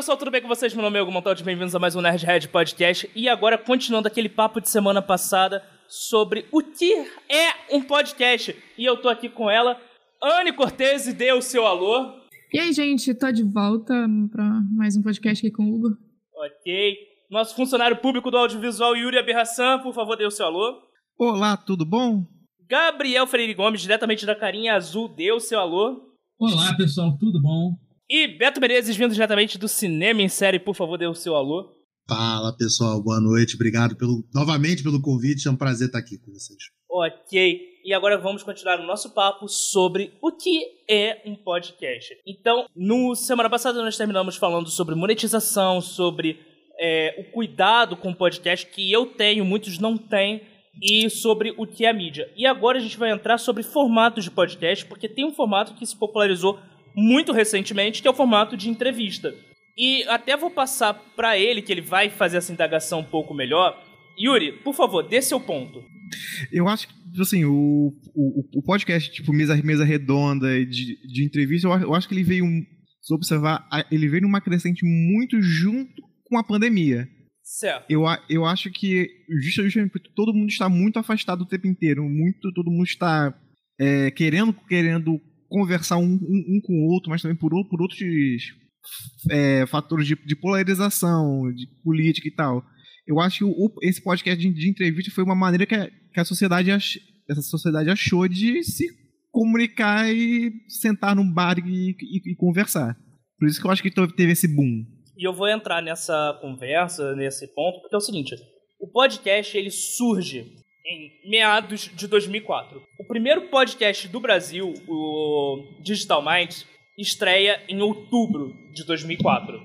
pessoal, tudo bem com vocês? Meu nome é Hugo Montaldi, bem-vindos a mais um Nerdhead Podcast. E agora, continuando aquele papo de semana passada sobre o que é um podcast. E eu tô aqui com ela, Anne Cortese, dê o seu alô. E aí, gente, tô de volta para mais um podcast aqui com o Hugo. Ok. Nosso funcionário público do audiovisual, Yuri Aberração, por favor, dê o seu alô. Olá, tudo bom? Gabriel Freire Gomes, diretamente da Carinha Azul, dê o seu alô. Olá, pessoal, tudo bom? E Beto Menezes, vindo diretamente do Cinema em Série, por favor, dê o seu alô. Fala, pessoal, boa noite. Obrigado pelo, novamente pelo convite. É um prazer estar aqui com vocês. Ok. E agora vamos continuar o nosso papo sobre o que é um podcast. Então, no semana passada nós terminamos falando sobre monetização, sobre é, o cuidado com o podcast que eu tenho, muitos não têm, e sobre o que é a mídia. E agora a gente vai entrar sobre formatos de podcast, porque tem um formato que se popularizou muito recentemente, que é o formato de entrevista. E até vou passar para ele, que ele vai fazer essa indagação um pouco melhor. Yuri, por favor, dê seu ponto. Eu acho que, assim, o, o, o podcast, tipo, mesa, mesa redonda de, de entrevista, eu, eu acho que ele veio, se observar, ele veio numa crescente muito junto com a pandemia. Certo. Eu, eu acho que justamente porque todo mundo está muito afastado o tempo inteiro, muito, todo mundo está é, querendo, querendo conversar um, um, um, com o outro, mas também por, por outros é, fatores de, de, polarização, de política e tal. Eu acho que o, esse podcast de, de, entrevista foi uma maneira que a, que a sociedade ach, essa sociedade achou de se comunicar e sentar num bar e, e, e conversar. Por isso que eu acho que teve esse boom. E eu vou entrar nessa conversa, nesse ponto, porque é o seguinte: o podcast ele surge em meados de 2004. Primeiro podcast do Brasil, o Digital Minds, estreia em outubro de 2004.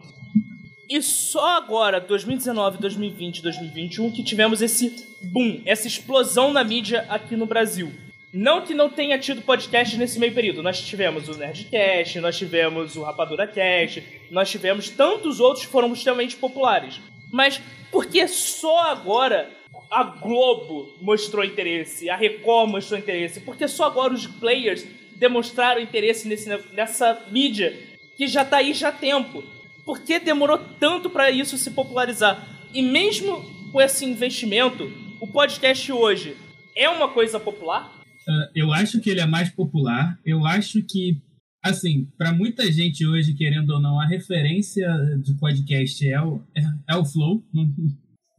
E só agora, 2019, 2020, 2021, que tivemos esse boom, essa explosão na mídia aqui no Brasil. Não que não tenha tido podcast nesse meio período. Nós tivemos o Nerdcast, nós tivemos o Rapadura Cast, nós tivemos tantos outros que foram extremamente populares. Mas por que só agora a Globo mostrou interesse, a Record mostrou interesse? Porque só agora os players demonstraram interesse nesse, nessa mídia que já tá aí já há tempo. Por que demorou tanto para isso se popularizar? E mesmo com esse investimento, o podcast hoje é uma coisa popular? Uh, eu acho que ele é mais popular. Eu acho que, assim, para muita gente hoje, querendo ou não, a referência de podcast é o, é, é o Flow.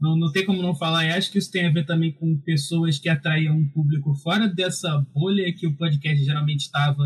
Não, não, tem como não falar. E acho que isso tem a ver também com pessoas que atraíam um público fora dessa bolha que o podcast geralmente estava.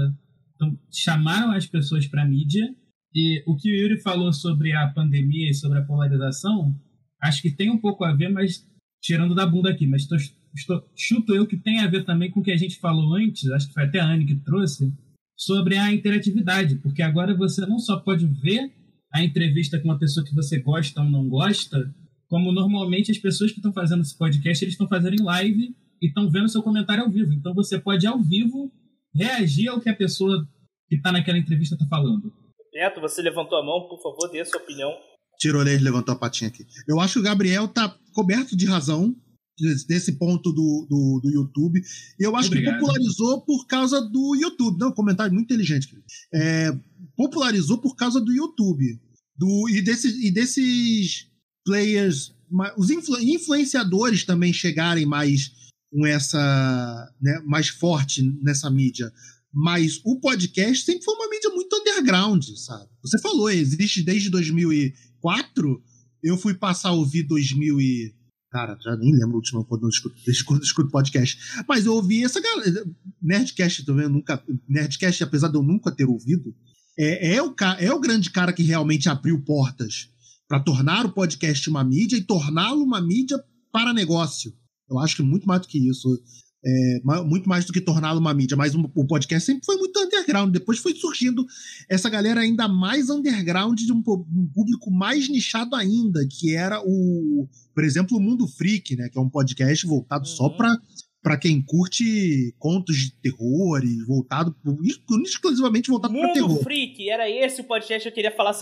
Então, chamaram as pessoas para a mídia. E o que o Yuri falou sobre a pandemia e sobre a polarização, acho que tem um pouco a ver, mas tirando da bunda aqui, mas estou estou, chuto eu que tem a ver também com o que a gente falou antes, acho que foi até a Anne que trouxe, sobre a interatividade, porque agora você não só pode ver a entrevista com uma pessoa que você gosta ou não gosta, como normalmente as pessoas que estão fazendo esse podcast, eles estão fazendo em live e estão vendo seu comentário ao vivo. Então você pode, ao vivo, reagir ao que a pessoa que está naquela entrevista está falando. Beto, você levantou a mão, por favor, dê a sua opinião. Tirolês levantou a patinha aqui. Eu acho que o Gabriel está coberto de razão desse ponto do, do, do YouTube. Eu acho Obrigado. que popularizou por causa do YouTube. Não, comentário muito inteligente. É, popularizou por causa do YouTube. Do, e, desses, e desses players, os influ, influenciadores também chegarem mais com essa. Né, mais forte nessa mídia. Mas o podcast sempre foi uma mídia muito underground, sabe? Você falou, existe desde 2004. Eu fui passar a ouvir 2000 e Cara, já nem lembro o último quando eu escuto, escuto, escuto podcast. Mas eu ouvi essa galera. Nerdcast também, nunca. Nerdcast, apesar de eu nunca ter ouvido, é, é, o, é o grande cara que realmente abriu portas para tornar o podcast uma mídia e torná-lo uma mídia para negócio. Eu acho que muito mais do que isso. É, muito mais do que torná-lo uma mídia, mas um, o podcast sempre foi muito underground. Depois foi surgindo essa galera ainda mais underground de um, um público mais nichado ainda, que era o, por exemplo, o Mundo Freak, né, que é um podcast voltado uhum. só para para quem curte contos de terror e voltado exclusivamente voltado para terror. Mundo Freak, era esse o podcast que eu queria falar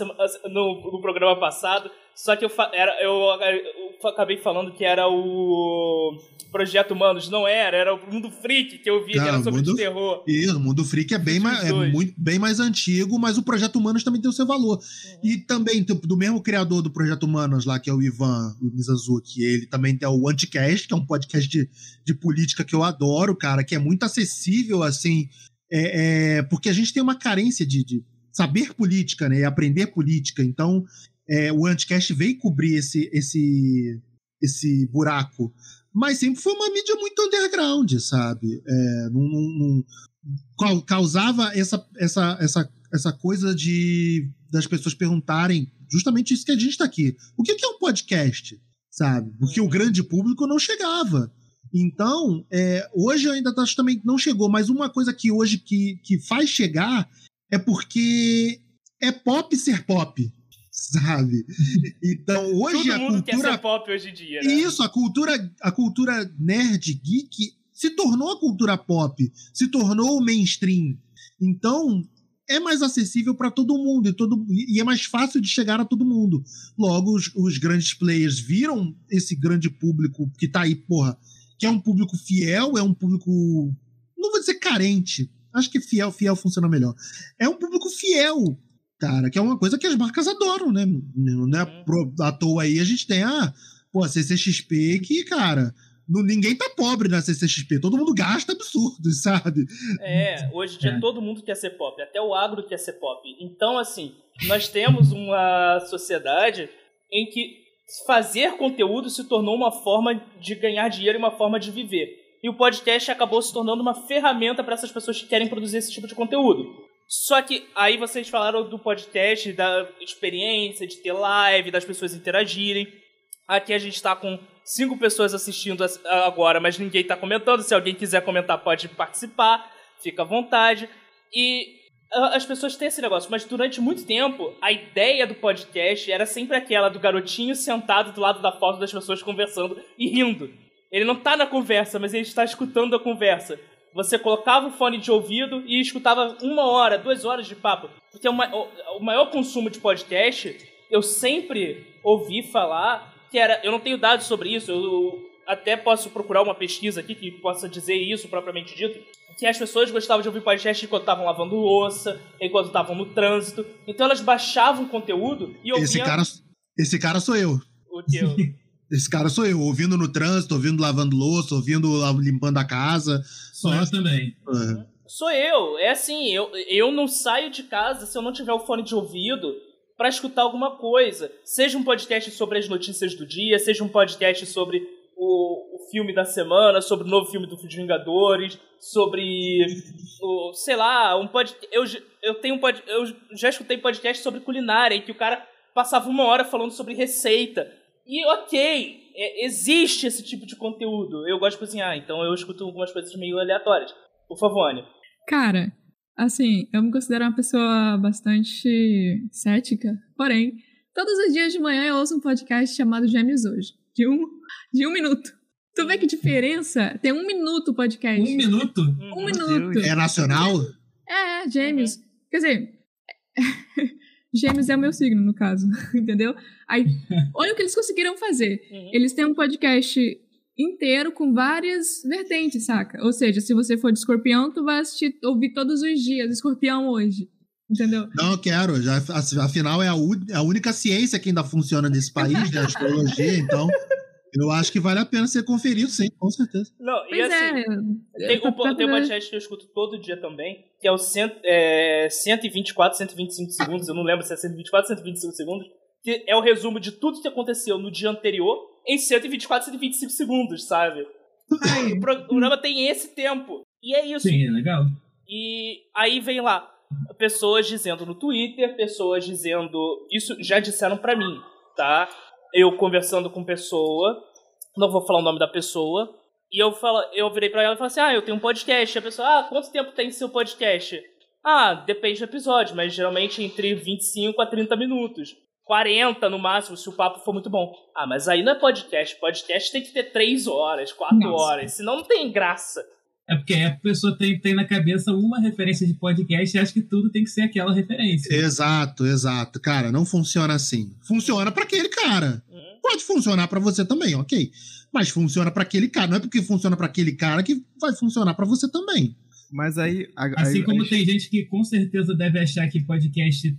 no, no programa passado Só que eu, era, eu, eu acabei falando que era o Projeto Humanos. Não era, era o Mundo Freak que eu via, Não, que era sobre mundo, terror. Isso, o Mundo Freak é bem, mais, é muito, bem mais antigo, mas o Projeto Humanos também tem o seu valor. Uhum. E também, do mesmo criador do Projeto Humanos lá, que é o Ivan Mizanzuki, ele também tem o Anticast, que é um podcast de, de política que eu adoro, cara, que é muito acessível, assim, é, é, porque a gente tem uma carência de, de saber política, né, e aprender política. Então, é, o Anticast veio cobrir esse, esse, esse buraco. Mas sempre foi uma mídia muito underground, sabe? É, não, não, não, causava essa, essa, essa, essa coisa de das pessoas perguntarem justamente isso que a gente está aqui. O que é um podcast? Sabe? Porque o uhum. grande público não chegava. Então, é, hoje ainda tá, também não chegou, mas uma coisa que hoje que, que faz chegar é porque é pop ser pop sabe? Então, hoje Todo a mundo cultura quer ser pop hoje em dia, né? Isso, a cultura, a cultura nerd geek se tornou a cultura pop, se tornou o mainstream. Então, é mais acessível para todo mundo e, todo, e é mais fácil de chegar a todo mundo. Logo, os, os, grandes players viram esse grande público que tá aí, porra, que é um público fiel, é um público. Não vou dizer carente. Acho que fiel, fiel funciona melhor. É um público fiel cara, que é uma coisa que as marcas adoram, né? Não é pro, à toa aí a gente tem a, pô, a CCXP que, cara, não, ninguém tá pobre na CCXP, todo mundo gasta absurdo, sabe? É, hoje em dia é. todo mundo quer ser pop, até o agro quer ser pop. Então, assim, nós temos uma sociedade em que fazer conteúdo se tornou uma forma de ganhar dinheiro e uma forma de viver. E o podcast acabou se tornando uma ferramenta para essas pessoas que querem produzir esse tipo de conteúdo. Só que aí vocês falaram do podcast, da experiência de ter live, das pessoas interagirem. Aqui a gente está com cinco pessoas assistindo agora, mas ninguém está comentando. Se alguém quiser comentar, pode participar, fica à vontade. E as pessoas têm esse negócio, mas durante muito tempo, a ideia do podcast era sempre aquela do garotinho sentado do lado da foto das pessoas conversando e rindo. Ele não está na conversa, mas ele está escutando a conversa você colocava o fone de ouvido e escutava uma hora, duas horas de papo. Porque o, o maior consumo de podcast, eu sempre ouvi falar que era. Eu não tenho dados sobre isso, eu até posso procurar uma pesquisa aqui que possa dizer isso propriamente dito. Que as pessoas gostavam de ouvir podcast enquanto estavam lavando louça, enquanto estavam no trânsito. Então elas baixavam conteúdo e ouviam. Esse cara, esse cara sou eu. O que eu? Esse cara sou eu, ouvindo no trânsito, ouvindo lavando louça, ouvindo limpando a casa. Sou eu também. É. Sou eu. É assim, eu, eu não saio de casa se eu não tiver o fone de ouvido para escutar alguma coisa. Seja um podcast sobre as notícias do dia, seja um podcast sobre o, o filme da semana, sobre o novo filme do Dos Vingadores, sobre o, sei lá, um podcast. Eu, eu tenho um pod, eu já escutei podcast sobre culinária em que o cara passava uma hora falando sobre receita. E ok, é, existe esse tipo de conteúdo. Eu gosto de cozinhar, então eu escuto algumas coisas meio aleatórias. Por favor, Anny. Cara, assim, eu me considero uma pessoa bastante cética, porém, todos os dias de manhã eu ouço um podcast chamado Gêmeos Hoje, de um, de um minuto. Tu vê que diferença? Tem um minuto o podcast. Um minuto? Um minuto. É nacional? É, Gêmeos. Uhum. Quer dizer, Gêmeos é o meu signo, no caso, entendeu? Aí, olha o que eles conseguiram fazer. Uhum. Eles têm um podcast inteiro com várias vertentes, saca? Ou seja, se você for de escorpião, tu vai assistir, ouvir todos os dias escorpião hoje. Entendeu? Não, eu Já, afinal, é a, a única ciência que ainda funciona nesse país, né? A astrologia, então. Eu acho que vale a pena ser conferido, sim, com certeza. Não, e pois assim, é, tem, o, tem um podcast que eu escuto todo dia também, que é o cent, é, 124, 125 segundos, eu não lembro se é 124, 125 segundos, que é o resumo de tudo que aconteceu no dia anterior em 124, 125 segundos, sabe? o programa tem esse tempo. E é isso. Sim, é legal. E aí vem lá, pessoas dizendo no Twitter, pessoas dizendo. Isso já disseram para mim, tá? Eu conversando com pessoa, não vou falar o nome da pessoa, e eu falo, eu virei para ela e falei assim: "Ah, eu tenho um podcast". A pessoa: "Ah, quanto tempo tem seu podcast?". Ah, depende do episódio, mas geralmente entre 25 a 30 minutos. 40 no máximo, se o papo for muito bom. Ah, mas aí não é podcast. Podcast tem que ter 3 horas, 4 Nossa. horas, senão não tem graça. É porque a pessoa tem, tem na cabeça uma referência de podcast e acha que tudo tem que ser aquela referência. Exato, exato. Cara, não funciona assim. Funciona para aquele cara. Pode funcionar para você também, ok. Mas funciona para aquele cara. Não é porque funciona para aquele cara que vai funcionar para você também. Mas aí. assim aí, como aí... tem gente que com certeza deve achar que podcast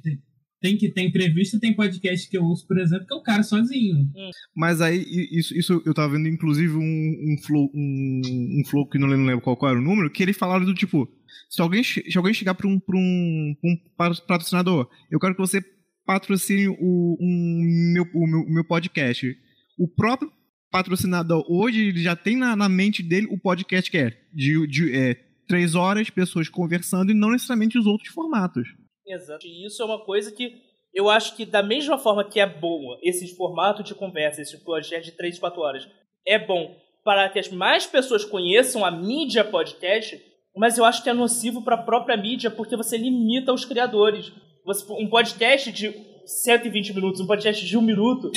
tem que ter entrevista, tem podcast que eu uso, por exemplo, que é o cara sozinho. Mas aí, isso, isso eu tava vendo, inclusive, um, um flow, um, um flow que não lembro qual, qual era o número, que ele falava do tipo, se alguém, se alguém chegar pra um, pra um, um patrocinador, eu quero que você patrocine o, um, meu, o meu, meu podcast. O próprio patrocinador hoje ele já tem na, na mente dele o podcast que é de, de é, três horas, pessoas conversando e não necessariamente os outros formatos. Exato. E isso é uma coisa que eu acho que, da mesma forma que é boa esse formato de conversa, esse podcast de 3, 4 horas, é bom para que as mais pessoas conheçam a mídia podcast, mas eu acho que é nocivo para a própria mídia porque você limita os criadores. Você, um podcast de 120 minutos, um podcast de um minuto,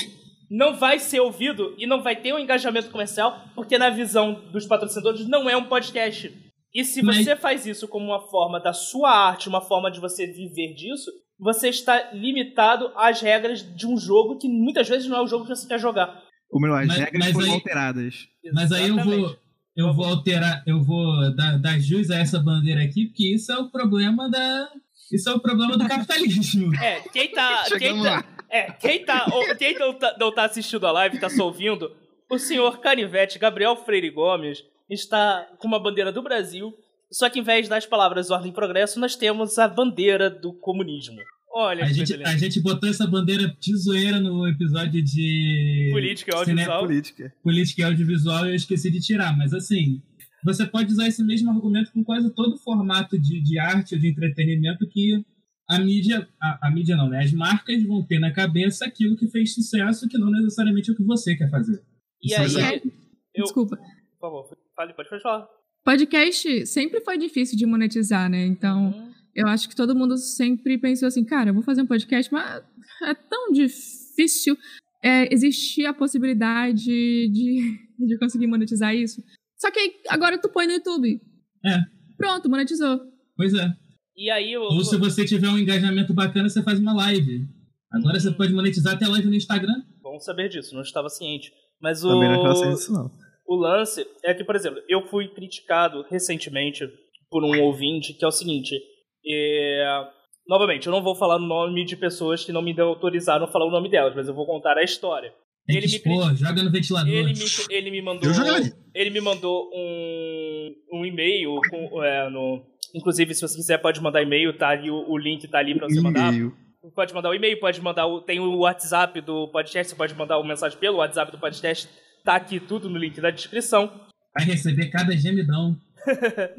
não vai ser ouvido e não vai ter um engajamento comercial porque, na visão dos patrocinadores, não é um podcast. E se Mas... você faz isso como uma forma da sua arte, uma forma de você viver disso, você está limitado às regras de um jogo que muitas vezes não é o jogo que você quer jogar. Ou melhor, as mas, regras mas foram aí, alteradas. Mas aí eu vou, eu vou alterar, eu vou dar, dar jus a essa bandeira aqui, porque isso é o problema da. Isso é o problema do capitalismo. É, quem tá. quem tá, é, quem tá. Quem não tá, não tá assistindo a live, tá só ouvindo, o senhor Canivete, Gabriel Freire Gomes, está com uma bandeira do Brasil, só que em vez das palavras ordem e progresso, nós temos a bandeira do comunismo. Olha, a gente, a gente botou essa bandeira de zoeira no episódio de. Política e audiovisual. Política. Política e audiovisual eu esqueci de tirar, mas assim. Você pode usar esse mesmo argumento com quase todo formato de, de arte ou de entretenimento que a mídia. A, a mídia não, né? As marcas vão ter na cabeça aquilo que fez sucesso, que não necessariamente é o que você quer fazer. E aí. É... Eu... Desculpa. Por favor. Fale, pode falar. Podcast sempre foi difícil de monetizar, né? Então, uhum. eu acho que todo mundo sempre pensou assim, cara, eu vou fazer um podcast, mas é tão difícil é, existir a possibilidade de, de conseguir monetizar isso. Só que agora tu põe no YouTube. É. Pronto, monetizou. Pois é. E aí eu... Ou se você tiver um engajamento bacana, você faz uma live. Agora uhum. você pode monetizar até live no Instagram. Bom saber disso, não estava ciente. Mas o. Também não estava ciente disso, não. O lance é que, por exemplo, eu fui criticado recentemente por um ouvinte que é o seguinte. É... Novamente, eu não vou falar o nome de pessoas que não me autorizaram a falar o nome delas, mas eu vou contar a história. Tem ele me expor, joga no ventilador. Ele me, ele me mandou. Ele me mandou um, um e-mail com, é, no. Inclusive, se você quiser, pode mandar e-mail, tá ali, o, o link tá ali pra você mandar. Pode mandar o e-mail, pode mandar o. Tem o WhatsApp do podcast, você pode mandar uma mensagem pelo WhatsApp do podcast Tá aqui tudo no link da descrição. Vai receber cada gemidão.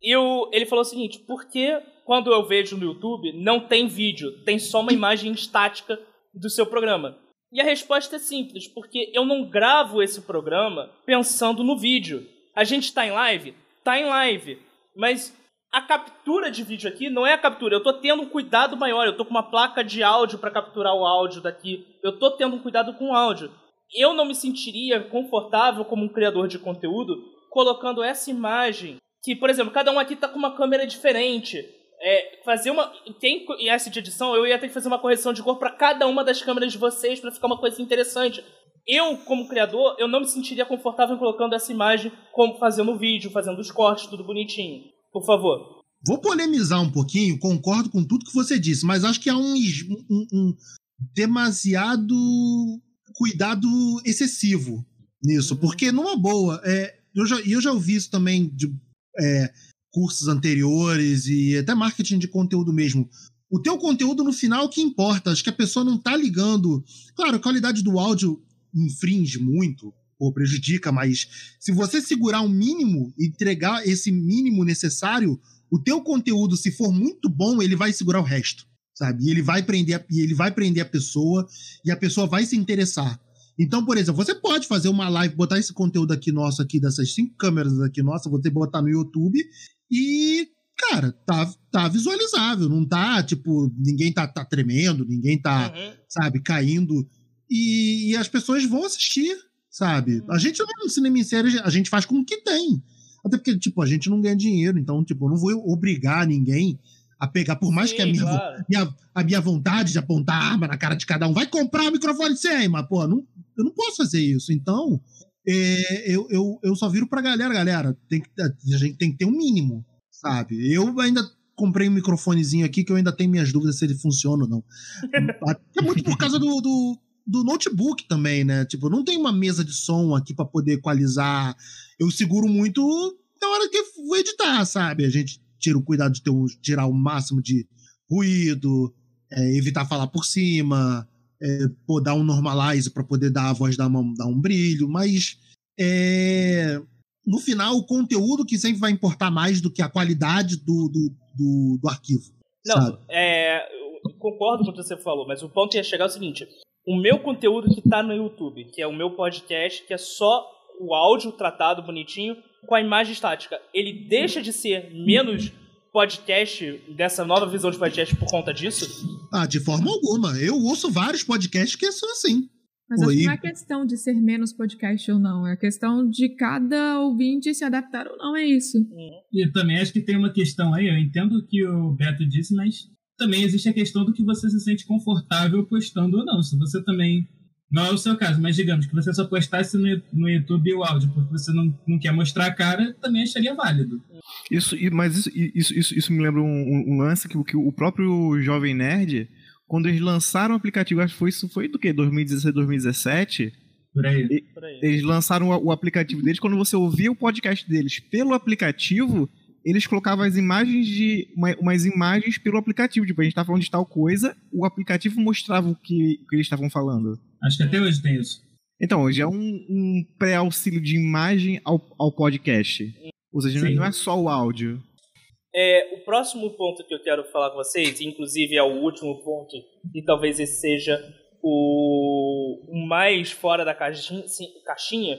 e o, ele falou o seguinte: por que quando eu vejo no YouTube não tem vídeo, tem só uma imagem estática do seu programa? E a resposta é simples, porque eu não gravo esse programa pensando no vídeo. A gente está em live? Tá em live. Mas a captura de vídeo aqui não é a captura. Eu tô tendo um cuidado maior. Eu tô com uma placa de áudio para capturar o áudio daqui. Eu tô tendo um cuidado com o áudio eu não me sentiria confortável como um criador de conteúdo colocando essa imagem que, por exemplo, cada um aqui tá com uma câmera diferente. É, fazer uma tem essa de edição eu ia ter que fazer uma correção de cor para cada uma das câmeras de vocês para ficar uma coisa interessante. Eu como criador eu não me sentiria confortável colocando essa imagem como fazendo o vídeo fazendo os cortes tudo bonitinho. Por favor. Vou polemizar um pouquinho concordo com tudo que você disse mas acho que há um, um, um demasiado cuidado excessivo nisso, uhum. porque numa boa, é, eu, já, eu já ouvi isso também de é, cursos anteriores e até marketing de conteúdo mesmo. O teu conteúdo no final que importa, acho que a pessoa não tá ligando. Claro, a qualidade do áudio infringe muito, ou prejudica, mas se você segurar um mínimo e entregar esse mínimo necessário, o teu conteúdo, se for muito bom, ele vai segurar o resto sabe? E ele vai prender, e ele vai prender a pessoa e a pessoa vai se interessar. Então, por exemplo, você pode fazer uma live, botar esse conteúdo aqui nosso aqui dessas cinco câmeras aqui nossa, você botar no YouTube e cara, tá, tá visualizável, não tá, tipo, ninguém tá, tá tremendo, ninguém tá, uhum. sabe, caindo. E, e, as pessoas vão assistir, sabe? Uhum. A gente não no cinema em série, a gente faz com o que tem. Até porque, tipo, a gente não ganha dinheiro, então, tipo, eu não vou obrigar ninguém a pegar, por mais Sim, que a minha, claro. minha, a minha vontade de apontar arma na cara de cada um, vai comprar o microfone sem, mas, pô, não, eu não posso fazer isso. Então, é, eu, eu, eu só viro pra galera, galera, tem que, a gente tem que ter um mínimo, sabe? Eu ainda comprei um microfonezinho aqui que eu ainda tenho minhas dúvidas se ele funciona ou não. é muito por causa do, do, do notebook também, né? Tipo, não tem uma mesa de som aqui para poder equalizar. Eu seguro muito na hora que eu vou editar, sabe? A gente tira o cuidado de ter um, tirar o máximo de ruído, é, evitar falar por cima, é, pô, dar um normalize para poder dar a voz dar, uma, dar um brilho, mas é, no final o conteúdo que sempre vai importar mais do que a qualidade do, do, do, do arquivo. Não, sabe? é, concordo com o que você falou, mas o ponto ia chegar é o seguinte: o meu conteúdo que tá no YouTube, que é o meu podcast, que é só o áudio tratado bonitinho com a imagem estática, ele deixa de ser menos podcast dessa nova visão de podcast por conta disso? Ah, de forma alguma. Eu ouço vários podcasts que são assim. Mas acho que não é questão de ser menos podcast ou não, é questão de cada ouvinte se adaptar ou não, é isso. E também acho que tem uma questão aí, eu entendo o que o Beto disse, mas também existe a questão do que você se sente confortável postando ou não. Se você também. Não é o seu caso, mas digamos que você só postasse no, no YouTube o áudio porque você não, não quer mostrar a cara, também acharia válido. Isso, mas isso, isso, isso, isso me lembra um, um lance que, que o próprio Jovem Nerd, quando eles lançaram o aplicativo, acho que foi isso foi do que? 2016, 2017? Por aí. E, Por aí. Eles lançaram o, o aplicativo deles. Quando você ouvia o podcast deles pelo aplicativo, eles colocavam as imagens de. Uma, umas imagens pelo aplicativo. Tipo, a gente tá falando de tal coisa, o aplicativo mostrava o que, o que eles estavam falando. Acho que até hoje tem isso. Então, hoje é um, um pré-auxílio de imagem ao, ao podcast. Ou seja, Sim. não é só o áudio. É, o próximo ponto que eu quero falar com vocês, inclusive é o último ponto, e talvez esse seja o, o mais fora da caixinha, caixinha,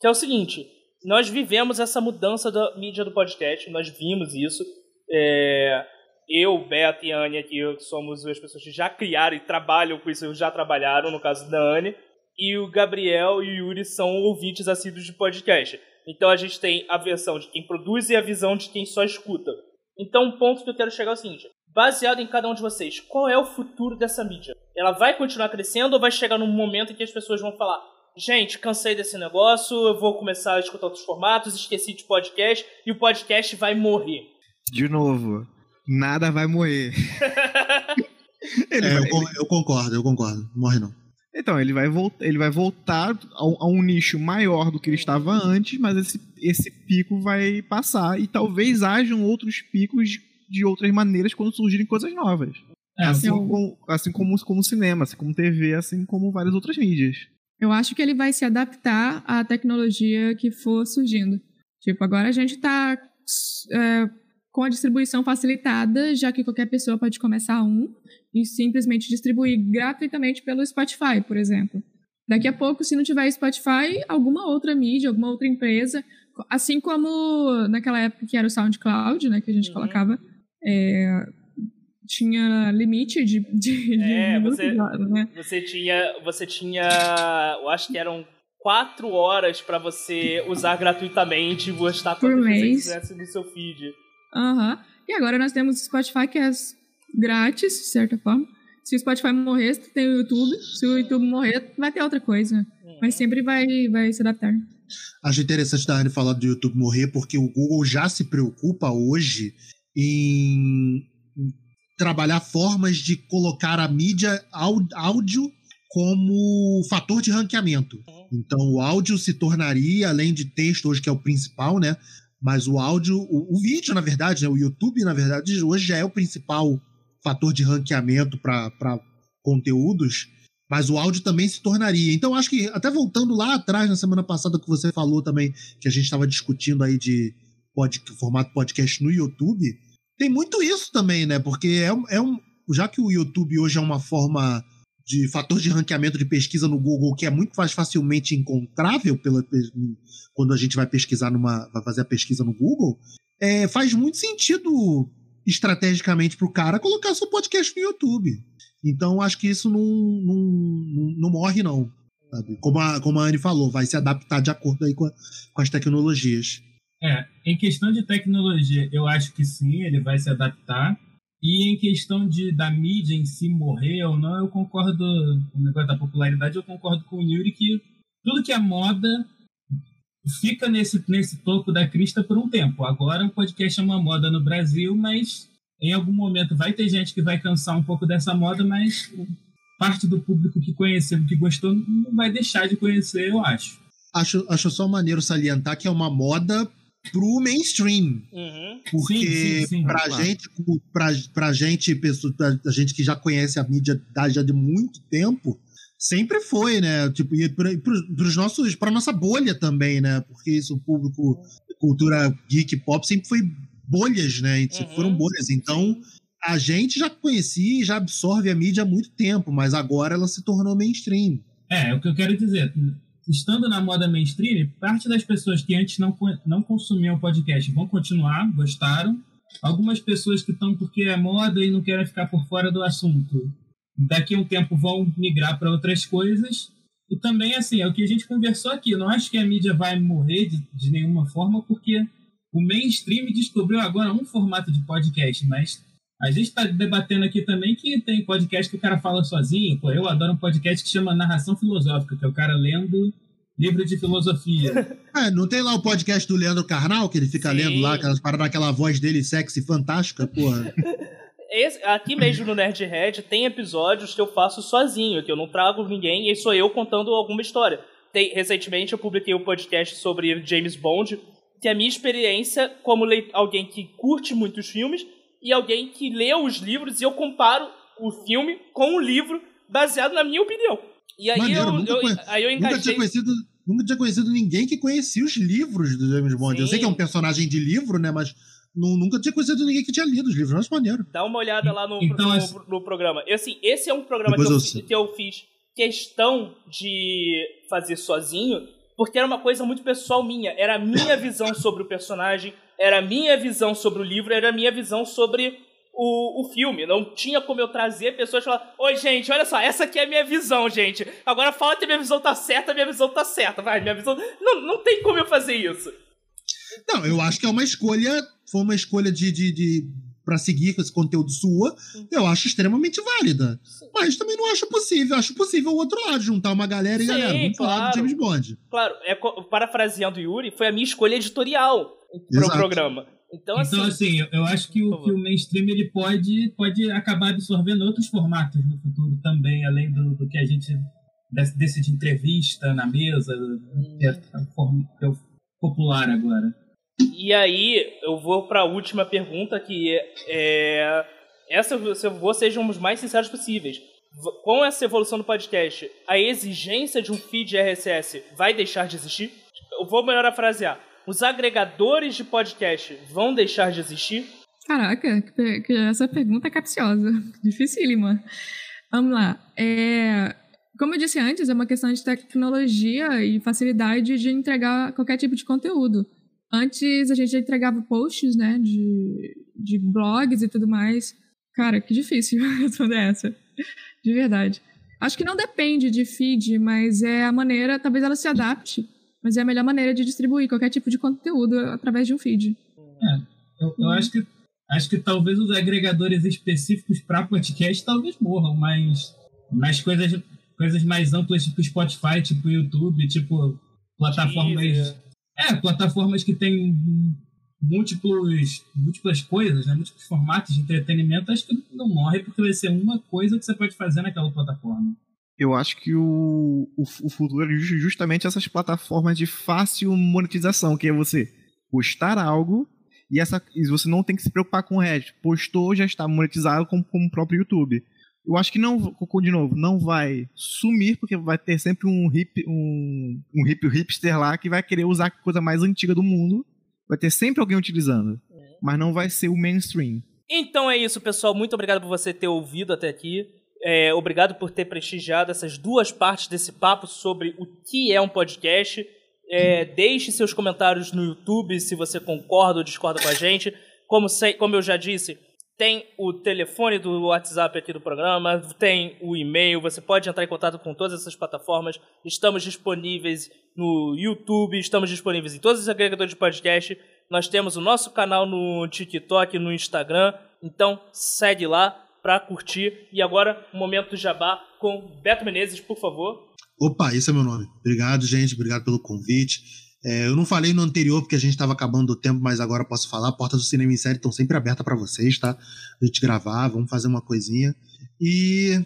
que é o seguinte: nós vivemos essa mudança da mídia do podcast, nós vimos isso. É, eu, Beto e Anne aqui somos as pessoas que já criaram e trabalham com isso, já trabalharam, no caso da Anne, e o Gabriel e o Yuri são ouvintes assíduos de podcast. Então a gente tem a versão de quem produz e a visão de quem só escuta. Então o ponto que eu quero chegar é o seguinte: baseado em cada um de vocês, qual é o futuro dessa mídia? Ela vai continuar crescendo ou vai chegar num momento em que as pessoas vão falar: gente, cansei desse negócio, eu vou começar a escutar outros formatos, esqueci de podcast e o podcast vai morrer. De novo, nada vai morrer. é, vai, eu, ele... eu, concordo, eu concordo. Morre não. Então, ele vai, voltar, ele vai voltar a, a, um nicho maior do que ele estava antes, mas esse, esse pico vai passar e talvez hajam outros picos de, de outras maneiras quando surgirem coisas novas. É, assim, eu... como, assim como, como cinema, assim como TV, assim como várias outras mídias. Eu acho que ele vai se adaptar à tecnologia que for surgindo. Tipo, agora a gente está é, com a distribuição facilitada, já que qualquer pessoa pode começar um e simplesmente distribuir gratuitamente pelo Spotify, por exemplo. Daqui a pouco, se não tiver Spotify, alguma outra mídia, alguma outra empresa, assim como naquela época que era o SoundCloud, né, que a gente uhum. colocava, é, tinha limite de, de, é, de você, né? você tinha você tinha eu acho que eram quatro horas para você usar gratuitamente e gostar quando você quisesse no seu feed Aham. Uhum. E agora nós temos o Spotify que é grátis de certa forma se o Spotify morrer tem o YouTube se o YouTube morrer vai ter outra coisa uhum. mas sempre vai vai se adaptar Acho interessante da Anne falar do YouTube morrer, porque o Google já se preocupa hoje em trabalhar formas de colocar a mídia áudio como fator de ranqueamento. Então, o áudio se tornaria, além de texto, hoje que é o principal, né? Mas o áudio, o, o vídeo, na verdade, né? o YouTube, na verdade, hoje já é o principal fator de ranqueamento para conteúdos, mas o áudio também se tornaria. Então, acho que, até voltando lá atrás, na semana passada, que você falou também, que a gente estava discutindo aí de pod, formato podcast no YouTube, tem muito isso também, né? Porque é, é um. Já que o YouTube hoje é uma forma de fator de ranqueamento de pesquisa no Google que é muito mais facilmente encontrável pela, quando a gente vai pesquisar numa. vai fazer a pesquisa no Google, é, faz muito sentido estrategicamente para o cara colocar seu podcast no YouTube. Então acho que isso não, não, não, morre, não. Sabe? Como, a, como a Anne falou, vai se adaptar de acordo aí com, a, com as tecnologias. É, em questão de tecnologia, eu acho que sim, ele vai se adaptar. E em questão de da mídia em si morrer ou não, eu concordo, o negócio da popularidade, eu concordo com o Yuri que tudo que é moda fica nesse, nesse topo da crista por um tempo. Agora o podcast é uma moda no Brasil, mas em algum momento vai ter gente que vai cansar um pouco dessa moda, mas parte do público que conheceu, que gostou, não vai deixar de conhecer, eu acho. Acho, acho só maneiro salientar que é uma moda pro mainstream. Uhum. Porque sim, sim, sim, pra, claro. gente, pra, pra gente, pessoa, pra, a gente que já conhece a mídia já de muito tempo, sempre foi, né? Tipo, e para os nossos, para nossa bolha também, né? Porque isso, o público, cultura geek pop sempre foi bolhas, né? Uhum. Foram bolhas. Então, a gente já conhecia e já absorve a mídia há muito tempo, mas agora ela se tornou mainstream. É, é o que eu quero dizer. Estando na moda mainstream, parte das pessoas que antes não, não consumiam podcast vão continuar, gostaram. Algumas pessoas que estão porque é moda e não querem ficar por fora do assunto daqui a um tempo vão migrar para outras coisas. E também, assim, é o que a gente conversou aqui. Não acho que a mídia vai morrer de, de nenhuma forma, porque o mainstream descobriu agora um formato de podcast, mas a gente está debatendo aqui também que tem podcast que o cara fala sozinho. Pô, eu adoro um podcast que chama Narração Filosófica, que é o cara lendo livro de filosofia. É, não tem lá o podcast do Leandro Carnal, que ele fica Sim. lendo lá, aquelas paradas, aquela voz dele sexy, fantástica, porra. Esse, aqui mesmo no Nerdhead tem episódios que eu faço sozinho, que eu não trago ninguém e sou eu contando alguma história. Tem, recentemente eu publiquei um podcast sobre James Bond, que é a minha experiência como alguém que curte muitos filmes e alguém que lê os livros e eu comparo o filme com o livro baseado na minha opinião. E aí Maneiro, eu, nunca, eu, aí eu encaixei... nunca tinha conhecido nunca tinha conhecido ninguém que conhecia os livros do James Bond. Sim. Eu sei que é um personagem de livro, né, mas nunca tinha conhecido ninguém que tinha lido os livros, mas maneiro. Dá uma olhada lá no, então, no, no, no programa. E, assim, esse é um programa que eu, que eu, fiz questão de fazer sozinho, porque era uma coisa muito pessoal minha. Era a minha visão sobre o personagem, era a minha visão sobre o livro, era a minha visão sobre o, o filme. Não tinha como eu trazer pessoas e falar: Oi, gente, olha só, essa aqui é a minha visão, gente. Agora fala que minha visão tá certa, minha visão tá certa. Vai, minha visão. Não, não tem como eu fazer isso. Não, eu acho que é uma escolha foi uma escolha de, de, de para seguir com esse conteúdo sua, eu acho extremamente válida. Sim. Mas também não acho possível. Acho possível o outro lado, juntar uma galera e Sim, galera, vamos claro. falar do James Bond. Claro, é, parafraseando Yuri, foi a minha escolha editorial para o programa. Então, então assim, assim, eu acho que o, que o mainstream ele pode, pode acabar absorvendo outros formatos no futuro também, além do, do que a gente desse, desse de entrevista na mesa, hum. que é, é popular agora. E aí, eu vou para a última pergunta, que é. Essa eu vou sejam os mais sinceros possíveis. Com essa evolução do podcast, a exigência de um feed RSS vai deixar de existir? Eu vou melhor a frasear. Os agregadores de podcast vão deixar de existir? Caraca, que essa pergunta é capciosa. Dificílima. Vamos lá. É, como eu disse antes, é uma questão de tecnologia e facilidade de entregar qualquer tipo de conteúdo. Antes a gente entregava posts, né, de, de blogs e tudo mais. Cara, que difícil responder essa. De verdade. Acho que não depende de feed, mas é a maneira, talvez ela se adapte, mas é a melhor maneira de distribuir qualquer tipo de conteúdo através de um feed. É, eu, eu acho que acho que talvez os agregadores específicos para podcast talvez morram, mas, mas coisas, coisas mais amplas, tipo Spotify, tipo YouTube, tipo plataformas é, plataformas que têm múltiplos, múltiplas coisas, né? múltiplos formatos de entretenimento, acho que não morre porque vai ser uma coisa que você pode fazer naquela plataforma. Eu acho que o, o, o futuro é justamente essas plataformas de fácil monetização, que é você postar algo e, essa, e você não tem que se preocupar com o resto. Postou, já está monetizado como, como o próprio YouTube. Eu acho que não, de novo, não vai sumir, porque vai ter sempre um hip, um, um hip hipster lá que vai querer usar a coisa mais antiga do mundo. Vai ter sempre alguém utilizando. É. Mas não vai ser o mainstream. Então é isso, pessoal. Muito obrigado por você ter ouvido até aqui. É, obrigado por ter prestigiado essas duas partes desse papo sobre o que é um podcast. É, deixe seus comentários no YouTube se você concorda ou discorda com a gente. Como, sei, como eu já disse, tem o telefone do WhatsApp aqui do programa, tem o e-mail, você pode entrar em contato com todas essas plataformas. Estamos disponíveis no YouTube, estamos disponíveis em todos os agregadores de podcast. Nós temos o nosso canal no TikTok, no Instagram. Então segue lá para curtir. E agora, o momento do jabá com Beto Menezes, por favor. Opa, esse é meu nome. Obrigado, gente. Obrigado pelo convite. É, eu não falei no anterior porque a gente estava acabando o tempo, mas agora posso falar. Portas do Cinema em Série estão sempre abertas para vocês, tá? A gente gravar, vamos fazer uma coisinha. E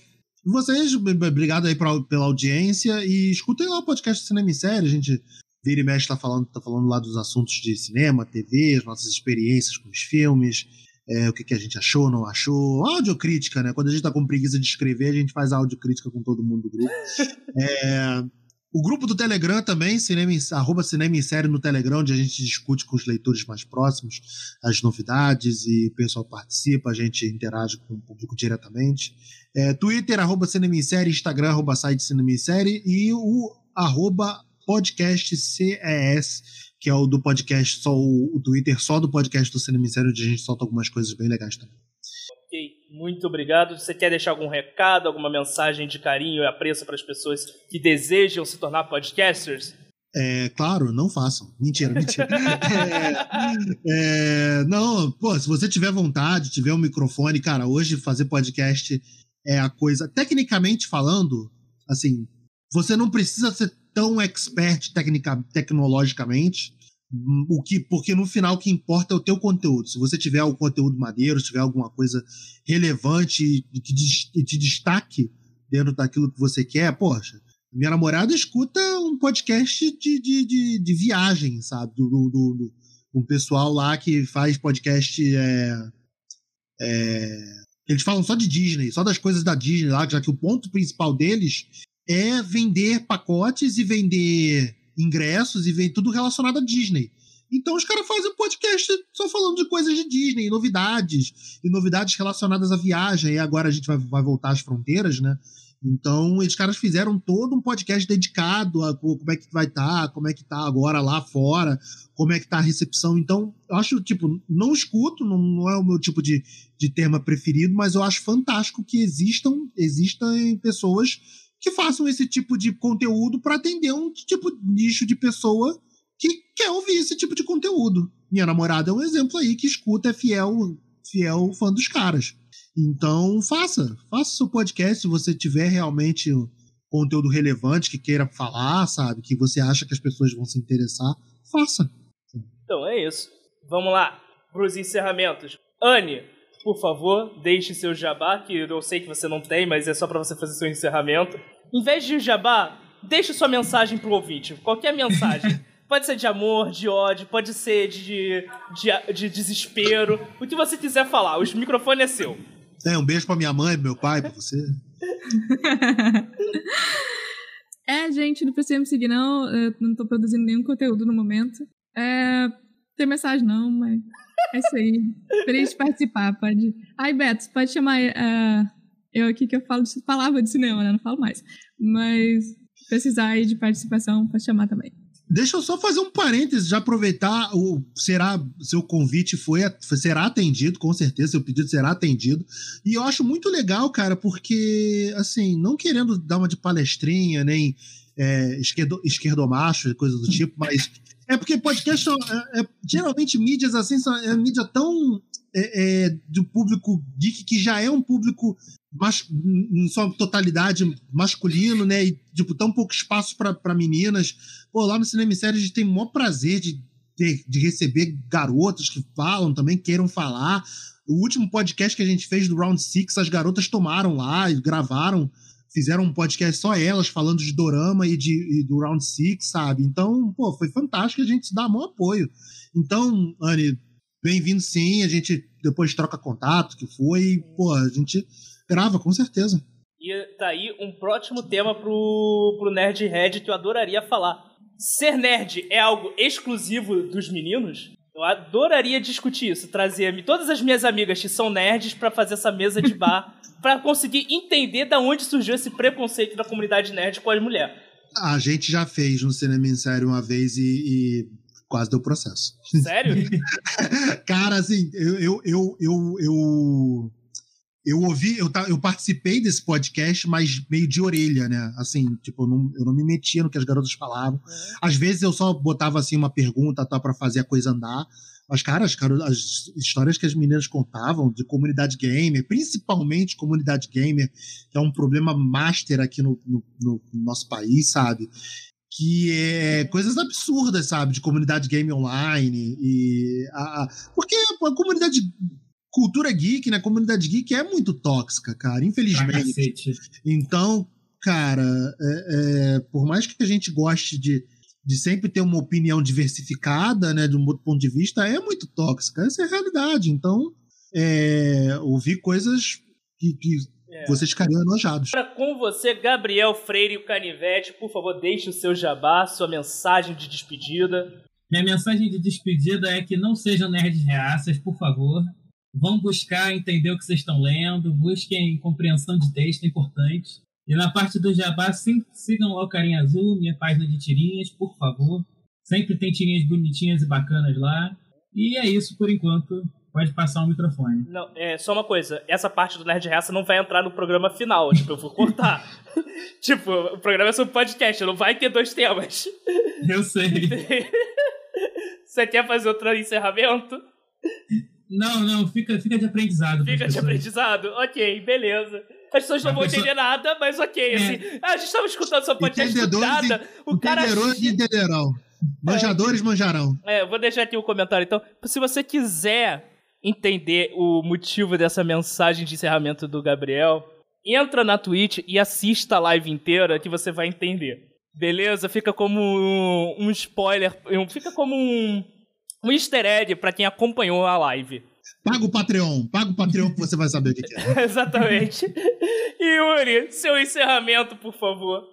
vocês, obrigado aí pra, pela audiência e escutem lá o podcast do Cinema em Série. A gente vira e mexe tá falando, tá falando lá dos assuntos de cinema, TV, as nossas experiências com os filmes, é, o que, que a gente achou, não achou. Audiocrítica, né? Quando a gente tá com preguiça de escrever, a gente faz audiocrítica com todo mundo do grupo. É, o grupo do Telegram também, cinema, arroba Cinema em Série no Telegram, onde a gente discute com os leitores mais próximos as novidades e o pessoal participa, a gente interage com o público diretamente. É, Twitter, arroba Cinema em Série, Instagram, arroba site Cinema em Série e o arroba podcast CES, que é o do podcast, só o, o Twitter só do podcast do Cinema Sério, onde a gente solta algumas coisas bem legais também. Ok, muito obrigado. Você quer deixar algum recado, alguma mensagem de carinho e apreço para as pessoas que desejam se tornar podcasters? É, claro, não façam. Mentira, mentira. é, é, não, pô, se você tiver vontade, tiver um microfone, cara, hoje fazer podcast é a coisa. Tecnicamente falando, assim, você não precisa ser tão expert tecnica, tecnologicamente, o que, porque no final o que importa é o teu conteúdo. Se você tiver o conteúdo maneiro, se tiver alguma coisa relevante que te destaque dentro daquilo que você quer, poxa, minha namorada escuta um podcast de, de, de, de viagem, sabe? Do, do, do, um pessoal lá que faz podcast. É, é, eles falam só de Disney, só das coisas da Disney lá, já que o ponto principal deles é vender pacotes e vender ingressos e vender tudo relacionado a Disney. Então os caras fazem um podcast só falando de coisas de Disney, novidades, e novidades relacionadas à viagem. E agora a gente vai, vai voltar às fronteiras, né? Então, os caras fizeram todo um podcast dedicado a como é que vai estar, tá, como é que tá agora lá fora, como é que tá a recepção. Então, eu acho, tipo, não escuto, não, não é o meu tipo de, de tema preferido, mas eu acho fantástico que existam, existam pessoas que façam esse tipo de conteúdo para atender um tipo de nicho de pessoa que quer ouvir esse tipo de conteúdo. Minha namorada é um exemplo aí que escuta, é fiel, fiel fã dos caras. Então, faça, faça seu podcast se você tiver realmente conteúdo relevante que queira falar, sabe, que você acha que as pessoas vão se interessar, faça. Então é isso. Vamos lá para os encerramentos. Anne, por favor, deixe seu jabá, que eu sei que você não tem, mas é só para você fazer seu encerramento. Em vez de jabá, deixe sua mensagem pro ouvinte. Qualquer mensagem. Pode ser de amor, de ódio, pode ser de, de, de desespero. O que você quiser falar. O microfone é seu. É, um beijo pra minha mãe, pro meu pai, pra você. é, gente, não precisa me seguir, não. Eu não tô produzindo nenhum conteúdo no momento. É, tem mensagem, não, mas é isso aí. Feliz de participar, pode. Ai, Beto, pode chamar uh, eu aqui que eu falo de, falava de cinema, né? Não falo mais. Mas precisar aí de participação, pode chamar também. Deixa eu só fazer um parênteses, já aproveitar o será seu convite foi será atendido, com certeza seu pedido será atendido. E eu acho muito legal, cara, porque assim, não querendo dar uma de palestrinha, nem é, esquerdo, esquerdomacho, coisa do tipo, mas é porque podcast é, é, geralmente mídias assim são é mídia tão é, é, do público geek que já é um público mas, em sua totalidade masculino, né? E tipo, tão pouco espaço para meninas. Pô, lá no Cinema Série a gente tem o maior prazer de, de, de receber garotas que falam também, queiram falar. O último podcast que a gente fez do Round Six, as garotas tomaram lá e gravaram fizeram um podcast só elas falando de Dorama e, de, e do Round Six, sabe? Então, pô, foi fantástico, a gente dá maior apoio. Então, Anne, bem-vindo sim, a gente depois troca contato, que foi, pô, a gente grava, com certeza. E tá aí um próximo tema pro, pro Nerdhead que eu adoraria falar. Ser nerd é algo exclusivo dos meninos? Eu adoraria discutir isso, trazer todas as minhas amigas que são nerds para fazer essa mesa de bar, para conseguir entender da onde surgiu esse preconceito da comunidade nerd com as mulheres. A gente já fez no Cinema em Série uma vez e, e quase deu processo. Sério? Cara, assim, eu, eu, eu, eu, eu ouvi, eu, eu participei desse podcast, mas meio de orelha, né? Assim, tipo, eu não, eu não me metia no que as garotas falavam. É. Às vezes eu só botava assim uma pergunta tá, para fazer a coisa andar. Mas, cara, as, as, histórias que as meninas contavam de comunidade gamer, principalmente comunidade gamer, que é um problema master aqui no, no, no nosso país, sabe? Que é coisas absurdas, sabe? De comunidade game online. E a, a porque a comunidade cultura geek, né? Comunidade geek é muito tóxica, cara, infelizmente. Então, cara, é, é, por mais que a gente goste de, de sempre ter uma opinião diversificada, né, de um outro ponto de vista, é muito tóxica. Essa é a realidade. Então, é, ouvir coisas que, que é. vocês ficariam enojados. Para com você, Gabriel Freire e o Canivete, por favor, deixe o seu jabá, sua mensagem de despedida. Minha mensagem de despedida é que não sejam nerds reaças, por favor vão buscar entender o que vocês estão lendo, busquem compreensão de texto, é importante. E na parte do Jabá, sim, sigam lá o Carinha Azul, minha página de tirinhas, por favor. Sempre tem tirinhas bonitinhas e bacanas lá. E é isso por enquanto. Pode passar o microfone. Não, é só uma coisa. Essa parte do Nerd Raça não vai entrar no programa final. Tipo, eu vou cortar. tipo, o programa é sobre podcast, não vai ter dois temas. Eu sei. Você quer fazer outro encerramento? Não, não, fica, fica de aprendizado. Fica de aprendizado? Ok, beleza. As pessoas não a vão pessoa... entender nada, mas ok, é. assim. A gente estava escutando sua podcast nada. O cara. Entenderões entenderão. Manjadores é. manjarão. É, vou deixar aqui o um comentário. Então, se você quiser entender o motivo dessa mensagem de encerramento do Gabriel, entra na Twitch e assista a live inteira que você vai entender. Beleza? Fica como um, um spoiler, fica como um um easter egg para quem acompanhou a live. Paga o Patreon, paga o Patreon que você vai saber o que, é. Exatamente. Yuri, seu encerramento, por favor.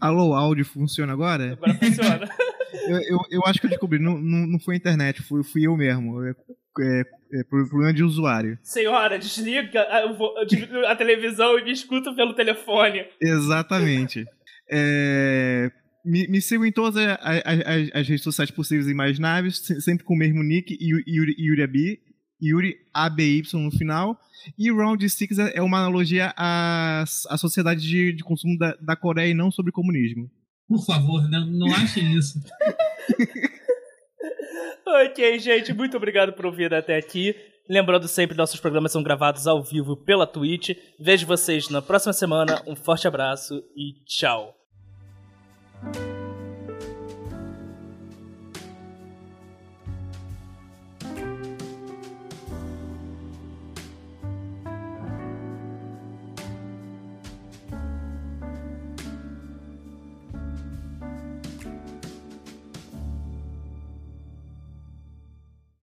Alô, áudio funciona agora? Agora funciona. eu, eu, eu, acho que eu descobri, não, não, não foi a internet, fui, fui eu mesmo. É, é, é problema de usuário. Senhora, desliga a, a televisão e me escuta pelo telefone. Exatamente. É, me, me sigam em todas as, as, as, redes sociais possíveis e imagináveis, sempre com o mesmo nick, Yuri, Yuri Abi, Yuri ABY no final. E Round Six é uma analogia à, à sociedade de, de consumo da, da Coreia e não sobre comunismo. Por favor, não, não achem isso. ok, gente, muito obrigado por ouvir até aqui. Lembrando sempre, nossos programas são gravados ao vivo pela Twitch. Vejo vocês na próxima semana. Um forte abraço e tchau. Bye.